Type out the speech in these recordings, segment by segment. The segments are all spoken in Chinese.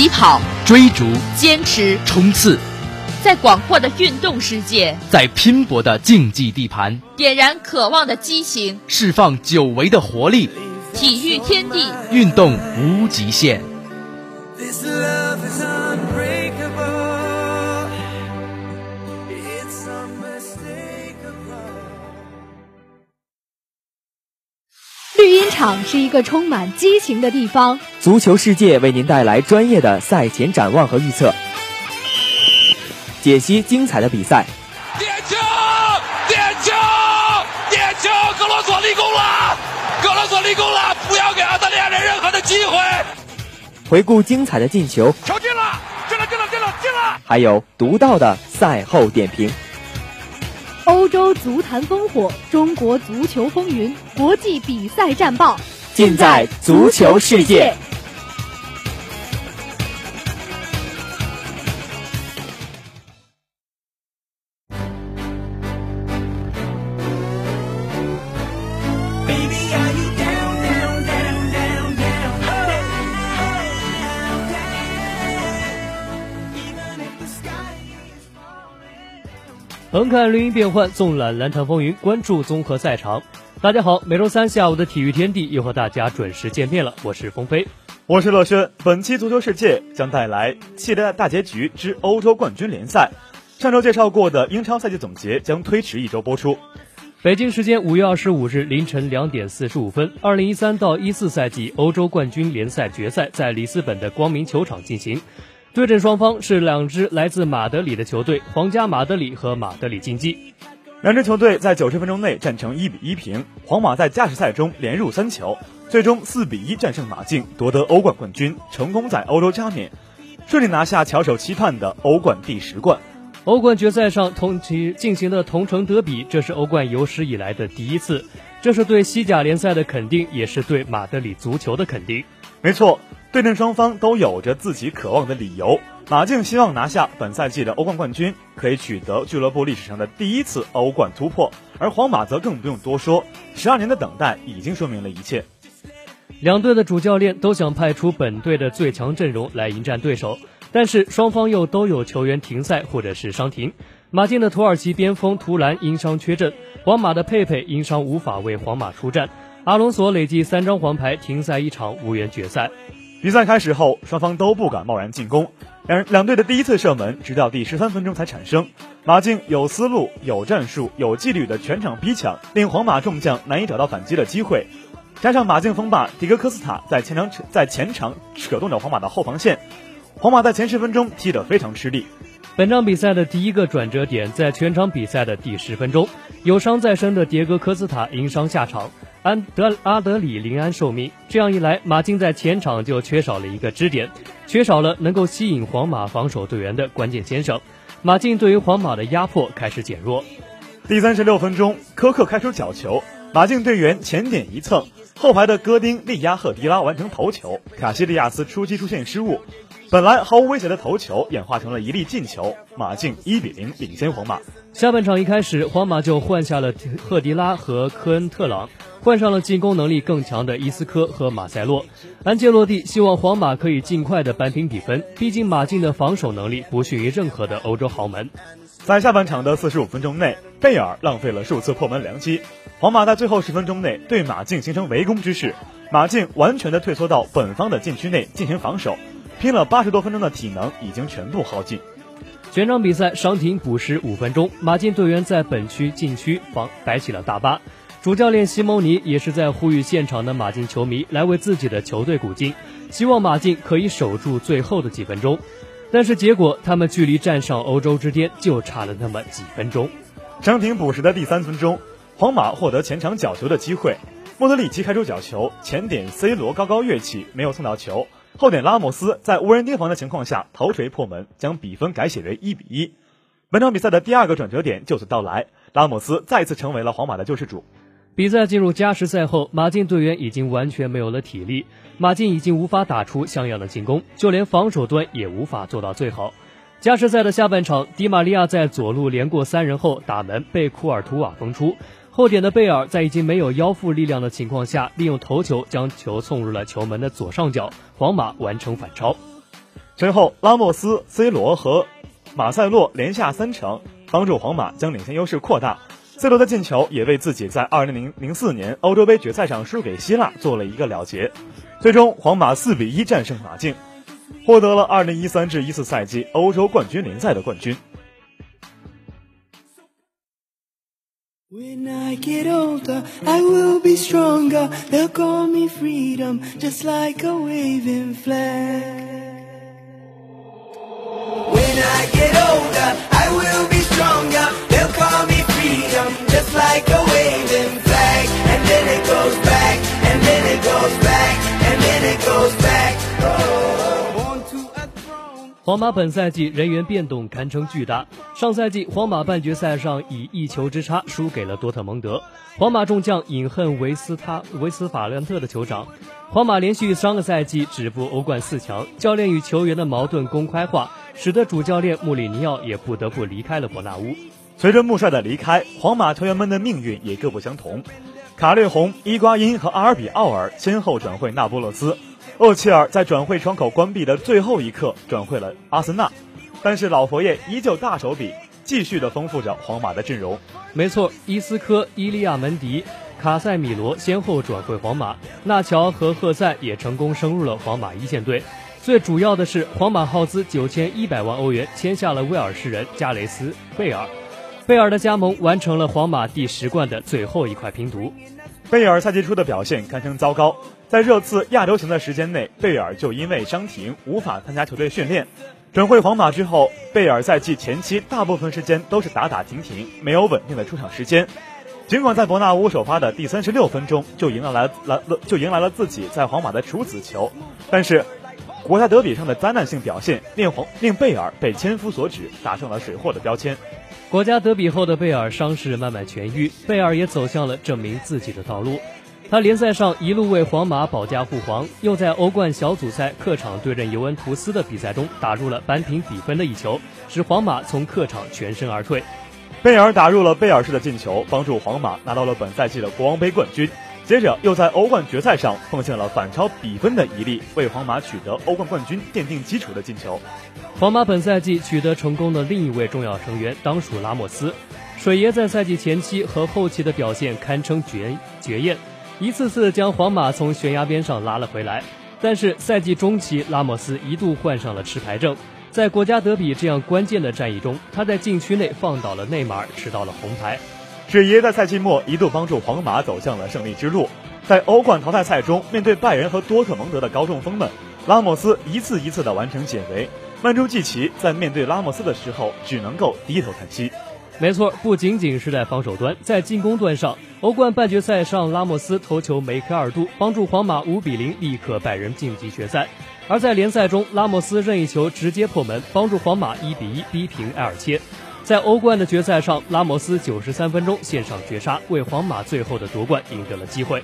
起跑，追逐，坚持，冲刺，在广阔的运动世界，在拼搏的竞技地盘，点燃渴望的激情，释放久违的活力。体育天地，运动无极限。绿茵场是一个充满激情的地方。足球世界为您带来专业的赛前展望和预测，解析精彩的比赛。点球！点球！点球！格罗索立功了！格罗索立功了！不要给澳大利亚人任何的机会。回顾精彩的进球，球进了！进了！进了！进了！进了！还有独到的赛后点评。欧洲足坛烽火，中国足球风云，国际比赛战报，尽在足球世界。横看绿茵变幻，纵览篮坛风云，关注综合赛场。大家好，每周三下午的体育天地又和大家准时见面了。我是风飞，我是乐轩。本期足球世界将带来系列大结局之欧洲冠军联赛。上周介绍过的英超赛季总结将推迟一周播出。北京时间五月二十五日凌晨两点四十五分，二零一三到一四赛季欧洲冠军联赛决赛在里斯本的光明球场进行。对阵双方是两支来自马德里的球队，皇家马德里和马德里竞技。两支球队在九十分钟内战成一比一平，皇马在加时赛中连入三球，最终四比一战胜马竞，夺得欧冠冠军，成功在欧洲加冕，顺利拿下翘首期盼的欧冠第十冠。欧冠决赛上同期进行的同城德比，这是欧冠有史以来的第一次，这是对西甲联赛的肯定，也是对马德里足球的肯定。没错。对阵双方都有着自己渴望的理由。马竞希望拿下本赛季的欧冠冠军，可以取得俱乐部历史上的第一次欧冠突破；而皇马则更不用多说，十二年的等待已经说明了一切。两队的主教练都想派出本队的最强阵容来迎战对手，但是双方又都有球员停赛或者是伤停。马竞的土耳其边锋图兰因伤缺阵，皇马的佩佩因伤无法为皇马出战，阿隆索累计三张黄牌停赛一场，无缘决赛。比赛开始后，双方都不敢贸然进攻，两两队的第一次射门直到第十三分钟才产生。马竞有思路、有战术、有纪律的全场逼抢，令皇马众将难以找到反击的机会。加上马竞锋霸迪戈科斯塔在前场在前场扯动着皇马的后防线，皇马在前十分钟踢得非常吃力。本场比赛的第一个转折点在全场比赛的第十分钟，有伤在身的迭戈科斯塔因伤下场。安德阿德里临安受命，这样一来，马竞在前场就缺少了一个支点，缺少了能够吸引皇马防守队员的关键先生。马竞对于皇马的压迫开始减弱。第三十六分钟，科克开出角球，马竞队员前点一蹭，后排的戈丁力压赫迪拉完成头球，卡西利亚斯出击出现失误，本来毫无威胁的头球演化成了一粒进球，马竞一比零领先皇马。下半场一开始，皇马就换下了赫迪拉和科恩特朗。换上了进攻能力更强的伊斯科和马塞洛，安切洛蒂希望皇马可以尽快的扳平比分，毕竟马竞的防守能力不逊于任何的欧洲豪门。在下半场的四十五分钟内，贝尔浪费了数次破门良机，皇马在最后十分钟内对马竞形成围攻之势，马竞完全的退缩到本方的禁区内进行防守，拼了八十多分钟的体能已经全部耗尽。全场比赛伤停补时五分钟，马竞队员在本区禁区防摆起了大巴。主教练西蒙尼也是在呼吁现场的马竞球迷来为自己的球队鼓劲，希望马竞可以守住最后的几分钟。但是结果他们距离站上欧洲之巅就差了那么几分钟。伤停补时的第三分钟，皇马获得前场角球的机会，莫德里奇开出角球，前点 C 罗高高跃起，没有送到球，后点拉莫斯在无人盯防的情况下头锤破门，将比分改写为一比一。本场比赛的第二个转折点就此到来，拉莫斯再次成为了皇马的救世主。比赛进入加时赛后，马竞队员已经完全没有了体力，马竞已经无法打出像样的进攻，就连防守端也无法做到最好。加时赛的下半场，迪玛利亚在左路连过三人后打门，被库尔图瓦封出。后点的贝尔在已经没有腰腹力量的情况下，利用头球将球送入了球门的左上角，皇马完成反超。随后，拉莫斯、C 罗和马塞洛连下三城，帮助皇马将领先优势扩大。C 罗的进球也为自己在2004年欧洲杯决赛上输给希腊做了一个了结。最终，皇马4比1战胜马竞，获得了2013至14赛季欧洲冠军联赛的冠军。When I get older, I will be stronger. They'll call me freedom, just like a waving flag. When I get older, I will be stronger. They'll call me freedom, just like a waving flag. And then it goes back, and then it goes back, 皇马本赛季人员变动堪称巨大。上赛季皇马半决赛上以一球之差输给了多特蒙德，皇马众将饮恨维斯塔维斯法兰特的酋长。皇马连续三个赛季止步欧冠四强，教练与球员的矛盾公开化，使得主教练穆里尼奥也不得不离开了伯纳乌。随着穆帅的离开，皇马球员们的命运也各不相同。卡略洪、伊瓜因和阿尔比奥尔先后转会那不勒斯。厄齐尔在转会窗口关闭的最后一刻转会了阿森纳，但是老佛爷依旧大手笔，继续的丰富着皇马的阵容。没错，伊斯科、伊利亚门迪、卡塞米罗先后转会皇马，纳乔和赫塞也成功升入了皇马一线队。最主要的是，皇马耗资九千一百万欧元签下了威尔士人加雷斯·贝尔，贝尔的加盟完成了皇马第十冠的最后一块拼图。贝尔赛季初的表现堪称糟糕。在热刺亚洲行的时间内，贝尔就因为伤停无法参加球队训练。转会皇马之后，贝尔赛季前期大部分时间都是打打停停，没有稳定的出场时间。尽管在伯纳乌首发的第三十六分钟就迎来了来了就迎来了自己在皇马的处子球，但是国家德比上的灾难性表现令皇令贝尔被千夫所指，打上了水货的标签。国家德比后的贝尔伤势慢慢痊愈，贝尔也走向了证明自己的道路。他联赛上一路为皇马保驾护航，又在欧冠小组赛客场对阵尤文图斯的比赛中打入了扳平比分的一球，使皇马从客场全身而退。贝尔打入了贝尔式的进球，帮助皇马拿到了本赛季的国王杯冠军。接着又在欧冠决赛上奉献了反超比分的一粒，为皇马取得欧冠冠军奠定基础的进球。皇马本赛季取得成功的另一位重要成员当属拉莫斯。水爷在赛季前期和后期的表现堪称绝绝艳。一次次将皇马从悬崖边上拉了回来，但是赛季中期，拉莫斯一度患上了吃牌症。在国家德比这样关键的战役中，他在禁区内放倒了内马尔，吃到了红牌。水爷在赛季末一度帮助皇马走向了胜利之路。在欧冠淘汰赛中，面对拜仁和多特蒙德的高中锋们，拉莫斯一次一次的完成解围。曼朱季奇在面对拉莫斯的时候，只能够低头叹息。没错，不仅仅是在防守端，在进攻端上，欧冠半决赛上，拉莫斯头球梅开二度，帮助皇马五比零力克拜仁晋级决赛；而在联赛中，拉莫斯任意球直接破门，帮助皇马一比一逼平埃尔切。在欧冠的决赛上，拉莫斯九十三分钟献上绝杀，为皇马最后的夺冠赢得了机会。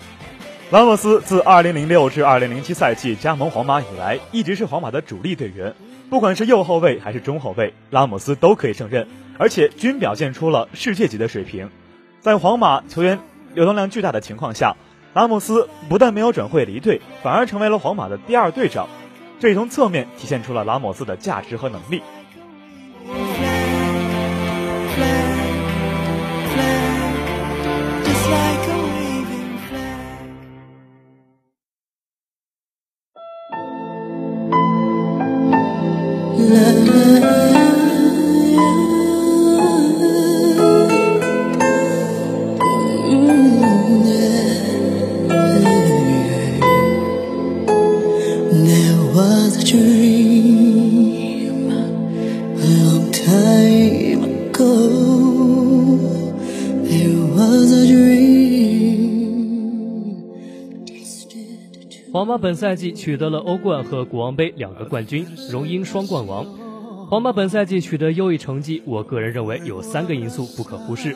拉莫斯自二零零六至二零零七赛季加盟皇马以来，一直是皇马的主力队员，不管是右后卫还是中后卫，拉莫斯都可以胜任。而且均表现出了世界级的水平，在皇马球员流动量巨大的情况下，拉莫斯不但没有转会离队，反而成为了皇马的第二队长，这也从侧面体现出了拉莫斯的价值和能力。皇马本赛季取得了欧冠和国王杯两个冠军荣膺双冠王。皇马本赛季取得优异成绩我个人认为有三个因素不可忽视。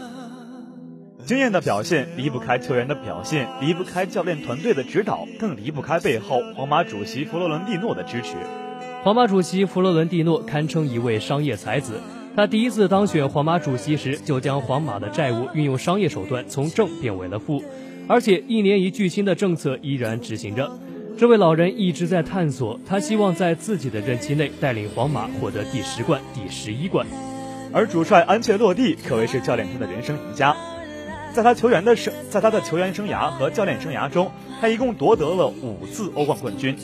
经验的表现离不开球员的表现离不开教练团队的指导更离不开背后皇马主席弗洛伦蒂诺的支持。皇马主席弗洛伦蒂诺堪称一位商业才子。他第一次当选皇马主席时，就将皇马的债务运用商业手段从正变为了负，而且一年一巨星的政策依然执行着。这位老人一直在探索，他希望在自己的任期内带领皇马获得第十冠、第十一冠。而主帅安切洛蒂可谓是教练团的人生赢家。在他球员的生，在他的球员生涯和教练生涯中，他一共夺得了五次欧冠冠军。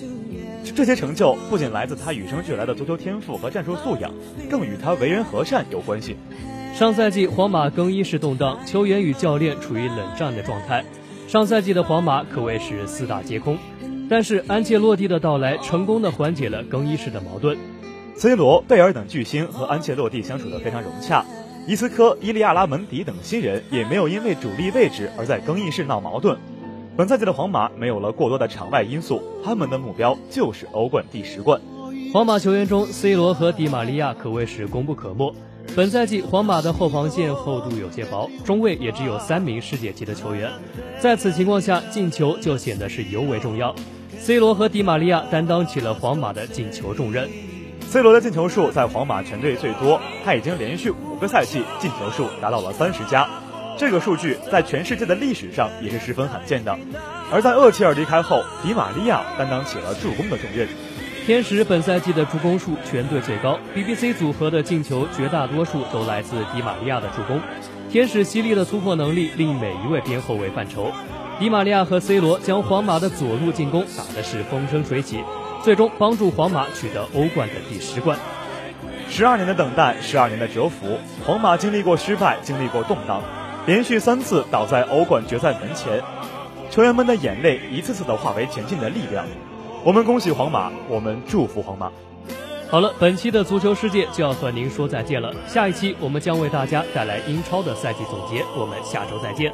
这些成就不仅来自他与生俱来的足球天赋和战术素养，更与他为人和善有关系。上赛季皇马更衣室动荡，球员与教练处于冷战的状态。上赛季的皇马可谓是四大皆空，但是安切洛蒂的到来成功的缓解了更衣室的矛盾。C 罗、贝尔等巨星和安切洛蒂相处的非常融洽。伊斯科、伊利亚拉门迪等新人也没有因为主力位置而在更衣室闹矛盾。本赛季的皇马没有了过多的场外因素，他们的目标就是欧冠第十冠。皇马球员中，C 罗和迪玛利亚可谓是功不可没。本赛季皇马的后防线厚度有些薄，中卫也只有三名世界级的球员，在此情况下，进球就显得是尤为重要。C 罗和迪玛利亚担当起了皇马的进球重任。C 罗的进球数在皇马全队最多，他已经连续五个赛季进球数达到了三十加，这个数据在全世界的历史上也是十分罕见的。而在厄齐尔离开后，迪玛利亚担当起了助攻的重任。天使本赛季的助攻数全队最高，BBC 组合的进球绝大多数都来自迪玛利亚的助攻。天使犀利的突破能力令每一位边后卫犯愁。迪玛利亚和 C 罗将皇马的左路进攻打的是风生水起。最终帮助皇马取得欧冠的第十冠。十二年的等待，十二年的蛰伏，皇马经历过失败，经历过动荡，连续三次倒在欧冠决赛门前，球员们的眼泪一次次的化为前进的力量。我们恭喜皇马，我们祝福皇马。好了，本期的足球世界就要和您说再见了。下一期我们将为大家带来英超的赛季总结，我们下周再见。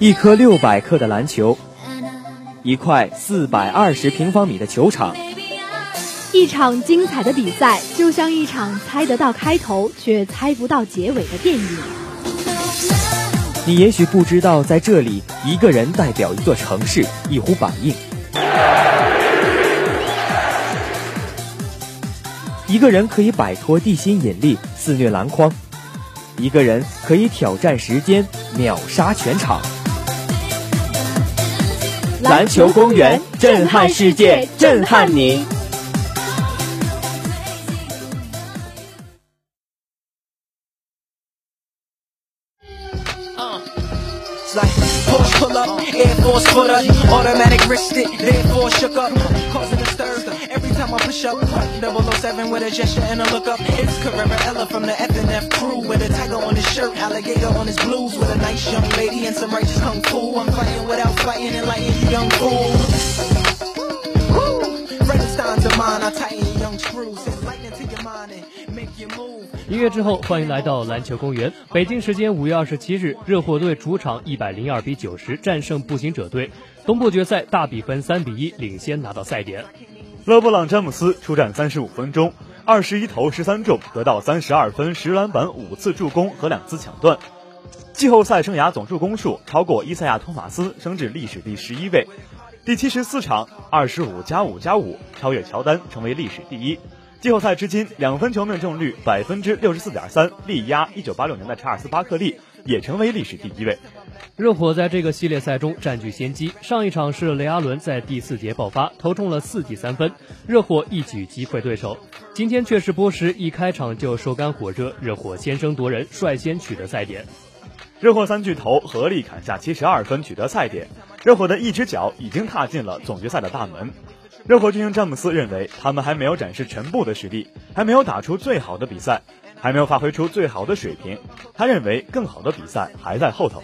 一颗六百克的篮球，一块四百二十平方米的球场，一场精彩的比赛，就像一场猜得到开头却猜不到结尾的电影。你也许不知道，在这里，一个人代表一座城市，一呼百应；一个人可以摆脱地心引力，肆虐篮筐；一个人可以挑战时间，秒杀全场。篮球公园，震撼世界，震撼你。音乐之后，欢迎来到篮球公园。北京时间五月二十七日，热火队主场一百零二比九十战胜步行者队，东部决赛大比分三比一领先拿到赛点。勒布朗·詹姆斯出战三十五分钟，二十一投十三中，得到三十二分、十篮板、五次助攻和两次抢断。季后赛生涯总助攻数超过伊赛亚·托马斯，升至历史第十一位。第七十四场二十五加五加五，超越乔丹，成为历史第一。季后赛至今两分球命中率百分之六十四点三，力压一九八六年的查尔斯·巴克利。也成为历史第一位。热火在这个系列赛中占据先机。上一场是雷阿伦在第四节爆发，投中了四记三分，热火一举击溃对手。今天却是波什一开场就手感火热，热火先声夺人，率先取得赛点。热火三巨头合力砍下七十二分，取得赛点。热火的一只脚已经踏进了总决赛的大门。热火巨星詹姆斯认为，他们还没有展示全部的实力，还没有打出最好的比赛。还没有发挥出最好的水平，他认为更好的比赛还在后头。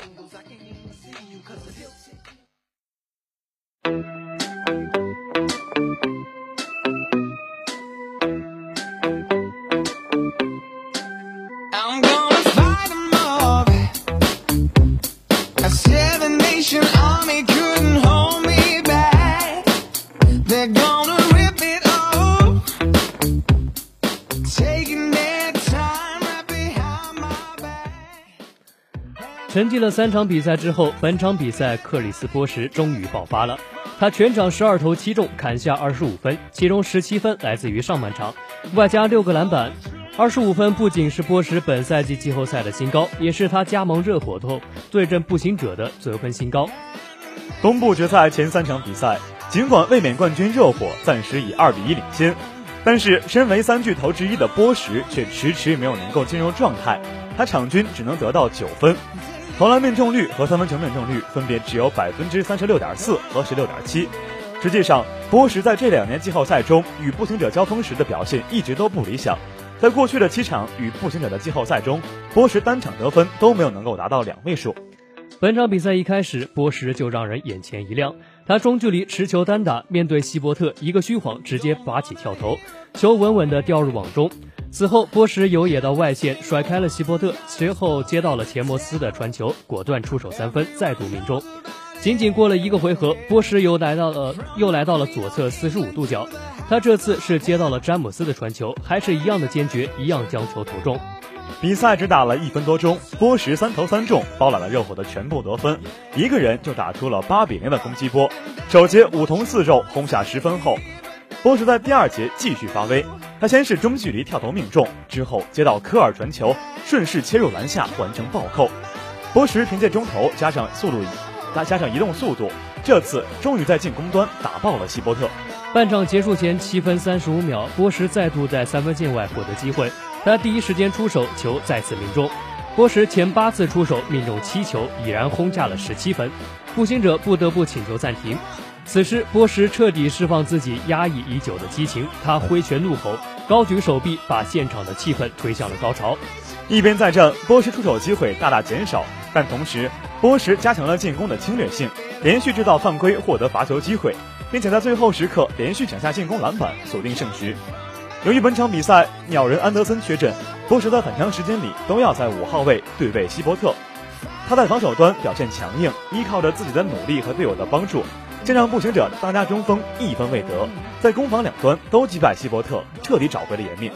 沉寂了三场比赛之后，本场比赛克里斯波什终于爆发了。他全场十二投七中，砍下二十五分，其中十七分来自于上半场，外加六个篮板。二十五分不仅是波什本赛季季后赛的新高，也是他加盟热火后对阵步行者的得分新高。东部决赛前三场比赛，尽管卫冕冠军热火暂时以二比一领先，但是身为三巨头之一的波什却迟迟没有能够进入状态，他场均只能得到九分。投篮命中率和三分球命中率分别只有百分之三十六点四和十六点七。实际上，波什在这两年季后赛中与步行者交锋时的表现一直都不理想。在过去的七场与步行者的季后赛中，波什单场得分都没有能够达到两位数。本场比赛一开始，波什就让人眼前一亮。他中距离持球单打，面对希伯特一个虚晃，直接拔起跳投，球稳稳地掉入网中。此后，波什游野到外线，甩开了希伯特，随后接到了钱莫斯的传球，果断出手三分，再度命中。仅仅过了一个回合，波什又来到了又来到了左侧四十五度角，他这次是接到了詹姆斯的传球，还是一样的坚决，一样将球投中。比赛只打了一分多钟，波什三投三中，包揽了热火的全部得分，一个人就打出了八比零的攻击波。首节五投四中，轰下十分后，波什在第二节继续发威。他先是中距离跳投命中，之后接到科尔传球，顺势切入篮下完成暴扣。波什凭借中投加上速度，再加上移动速度，这次终于在进攻端打爆了希波特。半场结束前七分三十五秒，波什再度在三分线外获得机会，他第一时间出手，球再次命中。波什前八次出手命中七球，已然轰下了十七分。步行者不得不请求暂停。此时，波什彻底释放自己压抑已久的激情，他挥拳怒吼，高举手臂，把现场的气氛推向了高潮。一边再战，波什出手机会大大减少，但同时，波什加强了进攻的侵略性，连续制造犯规，获得罚球机会，并且在最后时刻连续抢下进攻篮板，锁定胜局。由于本场比赛鸟人安德森缺阵，波什在很长时间里都要在五号位对位希伯特。他在防守端表现强硬，依靠着自己的努力和队友的帮助。先让步行者当家中锋一分未得，在攻防两端都击败希伯特，彻底找回了颜面。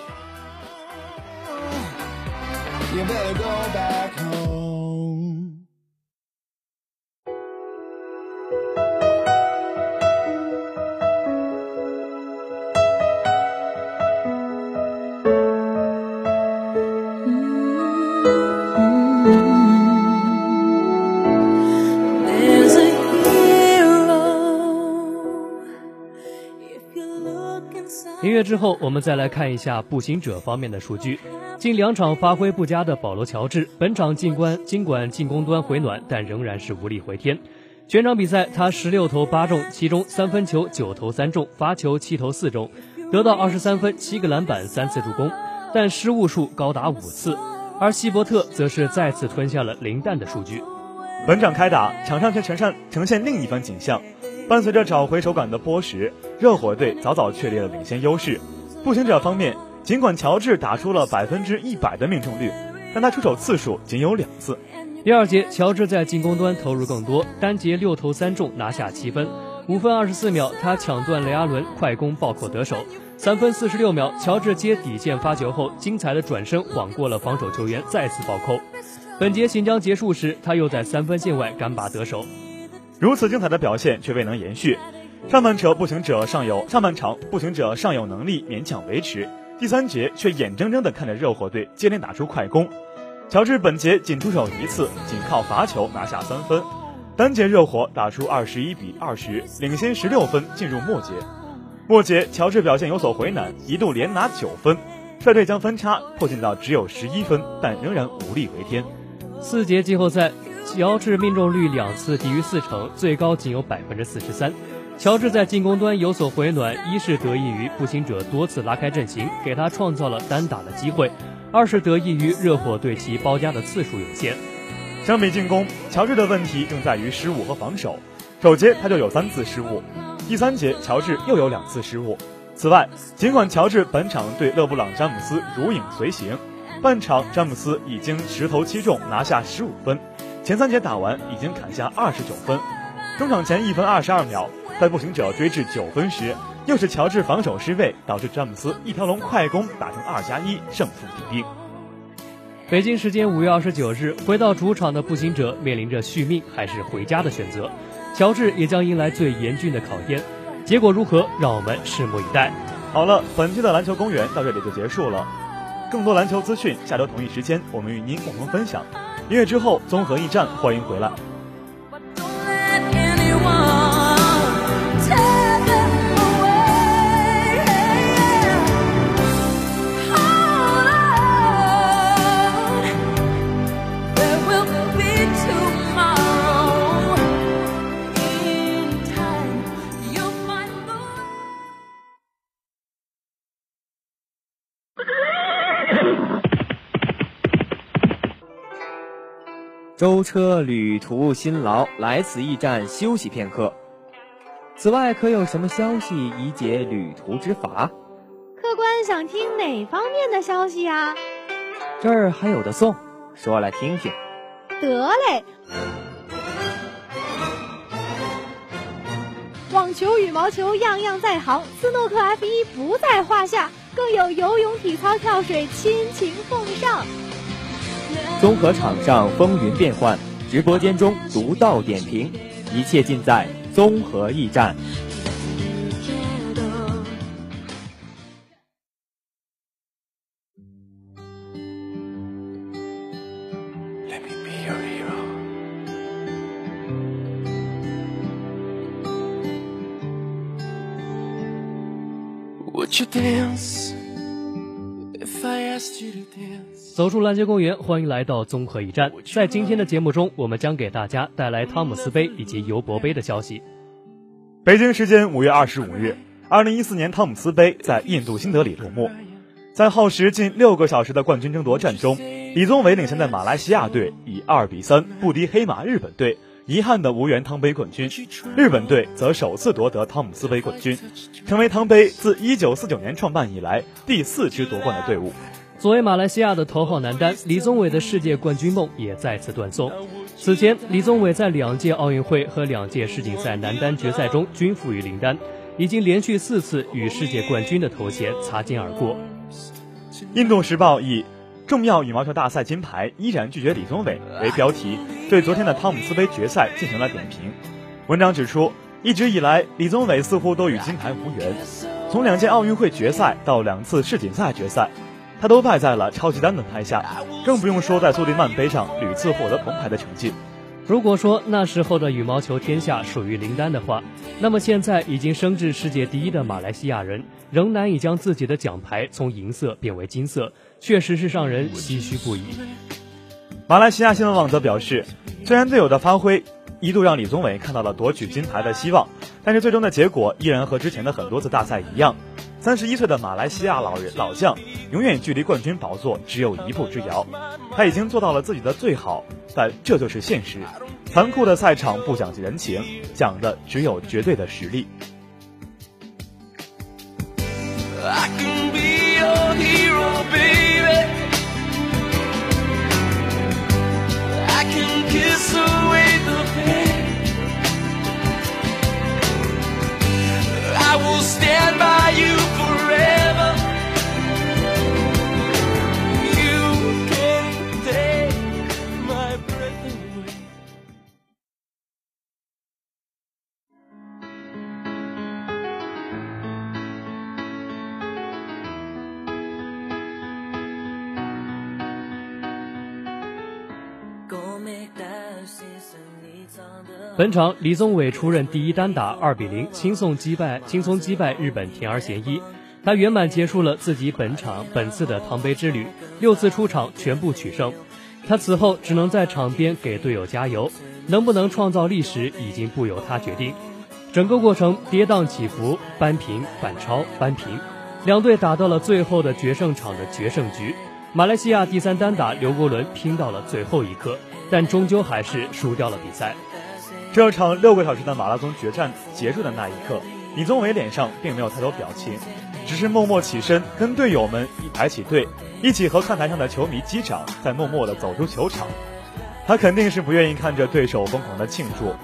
之后，我们再来看一下步行者方面的数据。近两场发挥不佳的保罗·乔治，本场进关尽管进攻端回暖，但仍然是无力回天。全场比赛他十六投八中，其中三分球九投三中，罚球七投四中，得到二十三分、七个篮板、三次助攻，但失误数高达五次。而希伯特则是再次吞下了零蛋的数据。本场开打，场上却呈现呈现另一番景象。伴随着找回手感的波什，热火队早早确立了领先优势。步行者方面，尽管乔治打出了百分之一百的命中率，但他出手次数仅有两次。第二节，乔治在进攻端投入更多，单节六投三中，拿下七分。五分二十四秒，他抢断雷阿伦快攻暴扣得手。三分四十六秒，乔治接底线发球后，精彩的转身晃过了防守球员，再次暴扣。本节行将结束时，他又在三分线外干拔得手。如此精彩的表现却未能延续，上半场步行者尚有上半场步行者尚有能力勉强维持，第三节却眼睁睁地看着热火队接连打出快攻。乔治本节仅出手一次，仅靠罚球拿下三分。单节热火打出二十一比二十，领先十六分进入末节。末节乔治表现有所回暖，一度连拿九分，率队将分差迫近到只有十一分，但仍然无力回天。四节季后赛。乔治命中率两次低于四成，最高仅有百分之四十三。乔治在进攻端有所回暖，一是得益于步行者多次拉开阵型，给他创造了单打的机会；二是得益于热火对其包夹的次数有限。相比进攻，乔治的问题更在于失误和防守。首节他就有三次失误，第三节乔治又有两次失误。此外，尽管乔治本场对勒布朗·詹姆斯如影随形，半场詹姆斯已经十投七中，拿下十五分。前三节打完，已经砍下二十九分。中场前一分二十二秒，在步行者追至九分时，又是乔治防守失位，导致詹姆斯一条龙快攻打成二加一，胜负已定。北京时间五月二十九日，回到主场的步行者面临着续命还是回家的选择，乔治也将迎来最严峻的考验。结果如何，让我们拭目以待。好了，本期的篮球公园到这里就结束了。更多篮球资讯，下周同一时间我们与您共同分享。音乐之后，综合驿站，欢迎回来。舟车旅途辛劳，来此驿站休息片刻。此外，可有什么消息以解旅途之乏？客官想听哪方面的消息呀？这儿还有的送，说来听听。得嘞。网球、羽毛球样样在行，斯诺克 F 一不在话下，更有游泳、体操、跳水亲情奉上。综合场上风云变幻，直播间中独到点评，一切尽在综合驿站。走出篮球公园，欢迎来到综合一站。在今天的节目中，我们将给大家带来汤姆斯杯以及尤伯杯的消息。北京时间五月二十五日，二零一四年汤姆斯杯在印度新德里落幕。在耗时近六个小时的冠军争夺战中，李宗伟领衔的马来西亚队以二比三不敌黑马日本队，遗憾的无缘汤杯冠军。日本队则首次夺得汤姆斯杯冠军，成为汤杯自一九四九年创办以来第四支夺冠的队伍。作为马来西亚的头号男单，李宗伟的世界冠军梦也再次断送。此前，李宗伟在两届奥运会和两届世锦赛男单决赛中均负于林丹，已经连续四次与世界冠军的头衔擦肩而过。印度时报以“重要羽毛球大赛金牌依然拒绝李宗伟”为标题，对昨天的汤姆斯杯决赛进行了点评。文章指出，一直以来，李宗伟似乎都与金牌无缘，从两届奥运会决赛到两次世锦赛决赛。他都败在了超级丹的拍下，更不用说在苏迪曼杯上屡次获得铜牌的成绩。如果说那时候的羽毛球天下属于林丹的话，那么现在已经升至世界第一的马来西亚人，仍难以将自己的奖牌从银色变为金色，确实是让人唏嘘不已。马来西亚新闻网则表示，虽然队友的发挥一度让李宗伟看到了夺取金牌的希望，但是最终的结果依然和之前的很多次大赛一样。三十一岁的马来西亚老人老将，永远距离冠军宝座只有一步之遥。他已经做到了自己的最好，但这就是现实。残酷的赛场不讲人情，讲的只有绝对的实力。Kiss away I will stand by you 本场李宗伟出任第一单打，二比零轻松击败轻松击败日本田儿贤一，他圆满结束了自己本场本次的汤杯之旅，六次出场全部取胜。他此后只能在场边给队友加油，能不能创造历史已经不由他决定。整个过程跌宕起伏，扳平反超扳平，两队打到了最后的决胜场的决胜局。马来西亚第三单打刘国伦拼到了最后一刻，但终究还是输掉了比赛。这场六个小时的马拉松决战结束的那一刻，李宗伟脸上并没有太多表情，只是默默起身，跟队友们一排起队，一起和看台上的球迷击掌，再默默地走出球场。他肯定是不愿意看着对手疯狂的庆祝。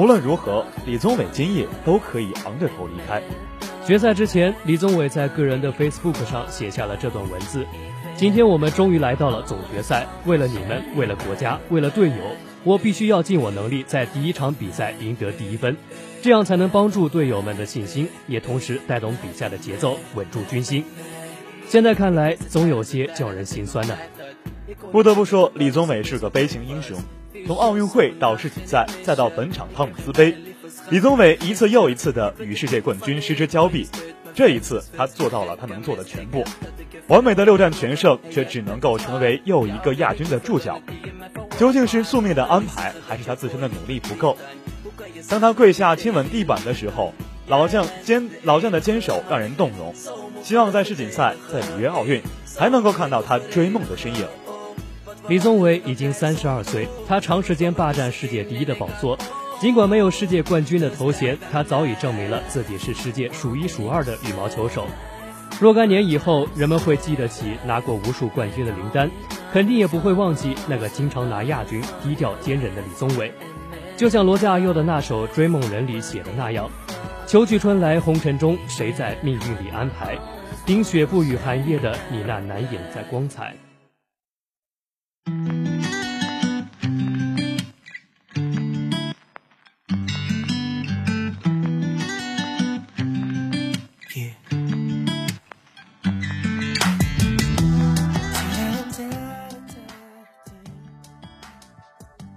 无论如何，李宗伟今夜都可以昂着头离开。决赛之前，李宗伟在个人的 Facebook 上写下了这段文字：“今天我们终于来到了总决赛，为了你们，为了国家，为了队友，我必须要尽我能力，在第一场比赛赢得第一分，这样才能帮助队友们的信心，也同时带动比赛的节奏，稳住军心。”现在看来，总有些叫人心酸呢。不得不说，李宗伟是个悲情英雄。从奥运会到世锦赛，再到本场汤姆斯杯，李宗伟一次又一次的与世界冠军失之交臂。这一次，他做到了他能做的全部。完美的六战全胜，却只能够成为又一个亚军的注脚。究竟是宿命的安排，还是他自身的努力不够？当他跪下亲吻地板的时候，老将坚老将的坚守让人动容。希望在世锦赛，在里约奥运，还能够看到他追梦的身影。李宗伟已经三十二岁，他长时间霸占世界第一的宝座，尽管没有世界冠军的头衔，他早已证明了自己是世界数一数二的羽毛球手。若干年以后，人们会记得起拿过无数冠军的林丹，肯定也不会忘记那个经常拿亚军、低调坚韧的李宗伟。就像罗家佑的那首《追梦人》里写的那样：“秋去春来红尘中，谁在命运里安排？冰雪不语寒夜的你，那难掩在光彩。”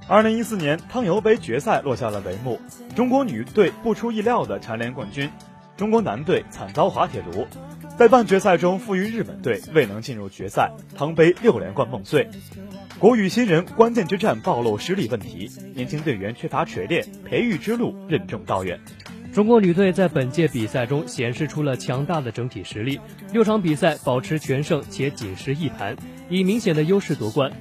二零一四年汤尤杯决赛落下了帷幕，中国女队不出意料的蝉联冠军，中国男队惨遭滑铁卢，在半决赛中负于日本队，未能进入决赛，汤杯六连冠梦碎。国羽新人关键之战暴露失利问题，年轻队员缺乏锤炼，培育之路任重道远。中国女队在本届比赛中显示出了强大的整体实力，六场比赛保持全胜且仅失一盘，以明显的优势夺冠。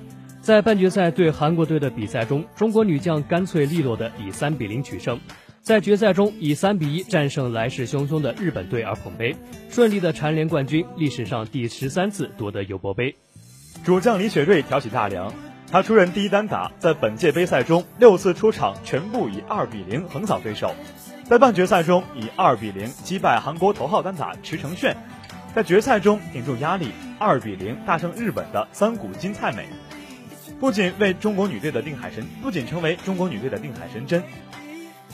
在半决赛对韩国队的比赛中，中国女将干脆利落的以三比零取胜，在决赛中以三比一战胜来势汹汹的日本队而捧杯，顺利的蝉联冠军，历史上第十三次夺得尤伯杯。主将李雪芮挑起大梁，她出任第一单打，在本届杯赛中六次出场全部以二比零横扫对手，在半决赛中以二比零击败韩国头号单打池成炫，在决赛中顶住压力二比零大胜日本的三谷金菜美。不仅为中国女队的定海神，不仅成为中国女队的定海神针。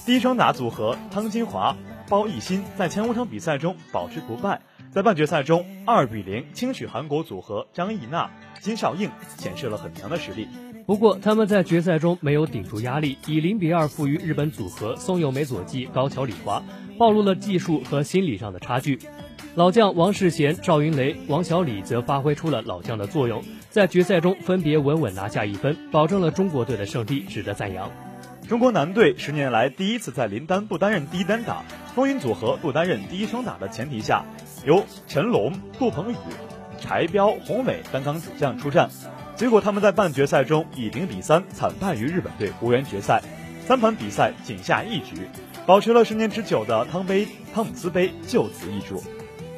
第一双打组合汤金华、包奕鑫在前五场比赛中保持不败，在半决赛中二比零轻取韩国组合张艺娜、金少映，显示了很强的实力。不过他们在决赛中没有顶住压力，以零比二负于日本组合松友美佐纪、高桥李华，暴露了技术和心理上的差距。老将王世贤、赵云雷、王小李则发挥出了老将的作用。在决赛中分别稳稳拿下一分，保证了中国队的胜利，值得赞扬。中国男队十年来第一次在林丹不担任第一单打，风云组合不担任第一双打的前提下，由陈龙、杜鹏宇、柴彪、洪伟担当主将出战。结果他们在半决赛中以零比三惨败于日本队，无缘决赛。三盘比赛仅下一局，保持了十年之久的汤杯汤姆斯杯就此易主。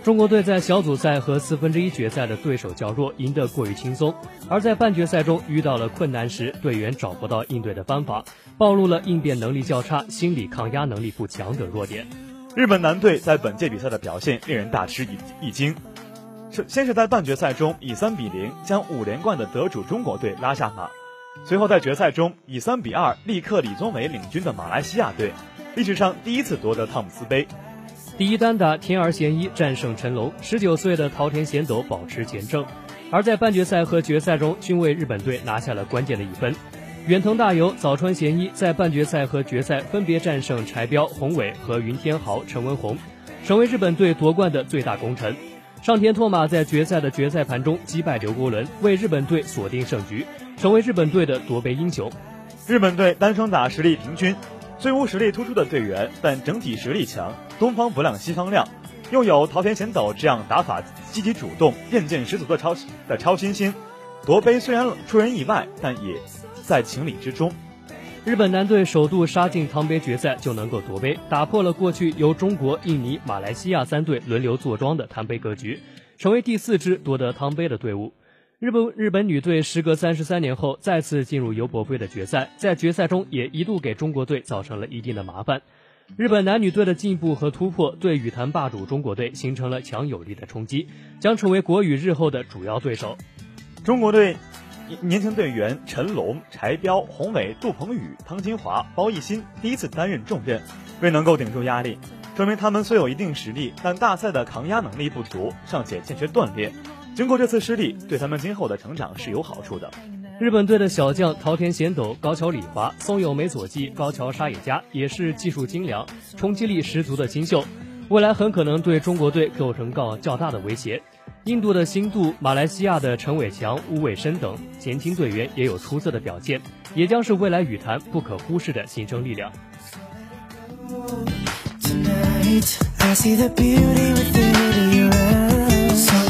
中国队在小组赛和四分之一决赛的对手较弱，赢得过于轻松；而在半决赛中遇到了困难时，队员找不到应对的方法，暴露了应变能力较差、心理抗压能力不强等弱点。日本男队在本届比赛的表现令人大吃一一惊，是先是在半决赛中以三比零将五连冠的得主中国队拉下马，随后在决赛中以三比二力克李宗伟领军的马来西亚队，历史上第一次夺得汤姆斯杯。第一单打天儿贤一战胜陈龙，十九岁的桃田贤斗保持前胜，而在半决赛和决赛中均为日本队拿下了关键的一分。远藤大由、早川贤一在半决赛和决赛分别战胜柴彪、洪伟和云天豪、陈文宏，成为日本队夺冠的最大功臣。上田拓马在决赛的决赛盘中击败刘国伦，为日本队锁定胜局，成为日本队的夺杯英雄。日本队单双打实力平均。虽无实力突出的队员，但整体实力强。东方不亮西方亮，又有桃田贤斗这样打法积极主动、韧劲十足的超的超新星，夺杯虽然出人意外，但也在情理之中。日本男队首度杀进汤杯决赛就能够夺杯，打破了过去由中国、印尼、马来西亚三队轮流坐庄的汤杯格局，成为第四支夺得汤杯的队伍。日本日本女队时隔三十三年后再次进入尤伯杯的决赛，在决赛中也一度给中国队造成了一定的麻烦。日本男女队的进步和突破，对羽坛霸主中国队形成了强有力的冲击，将成为国羽日后的主要对手。中国队年轻队员陈龙、柴彪、洪伟、杜鹏宇、汤金华、包奕鑫第一次担任重任，未能够顶住压力，说明他们虽有一定实力，但大赛的抗压能力不足，尚且欠缺锻炼。经过这次失利，对他们今后的成长是有好处的。日本队的小将桃田贤斗、高桥礼华、松友美佐纪、高桥沙野加也是技术精良、冲击力十足的新秀，未来很可能对中国队构成较较大的威胁。印度的新度、马来西亚的陈伟强、吴伟生等年轻队员也有出色的表现，也将是未来羽坛不可忽视的新生力量。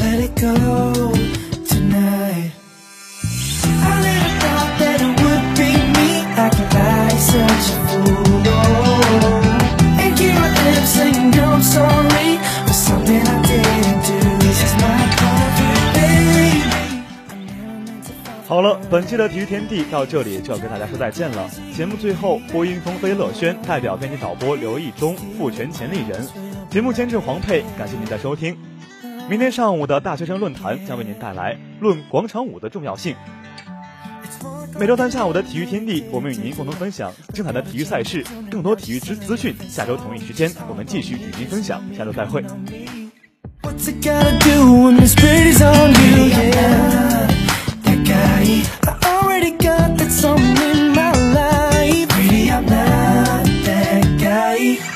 let it go，本期的体育天地到这里就要跟大家说再见了。节目最后，播音风飞乐轩代表编辑导播刘义忠赋权潜力人，节目监制黄佩，感谢您的收听。明天上午的大学生论坛将为您带来论广场舞的重要性。每周三下午的体育天地，我们与您共同分享精彩的体育赛事，更多体育资资讯。下周同一时间，我们继续与您分享。下周再会。What's gotta do when this pretty's on you? Yeah, I already got that song in my life. Really, I'm not that guy.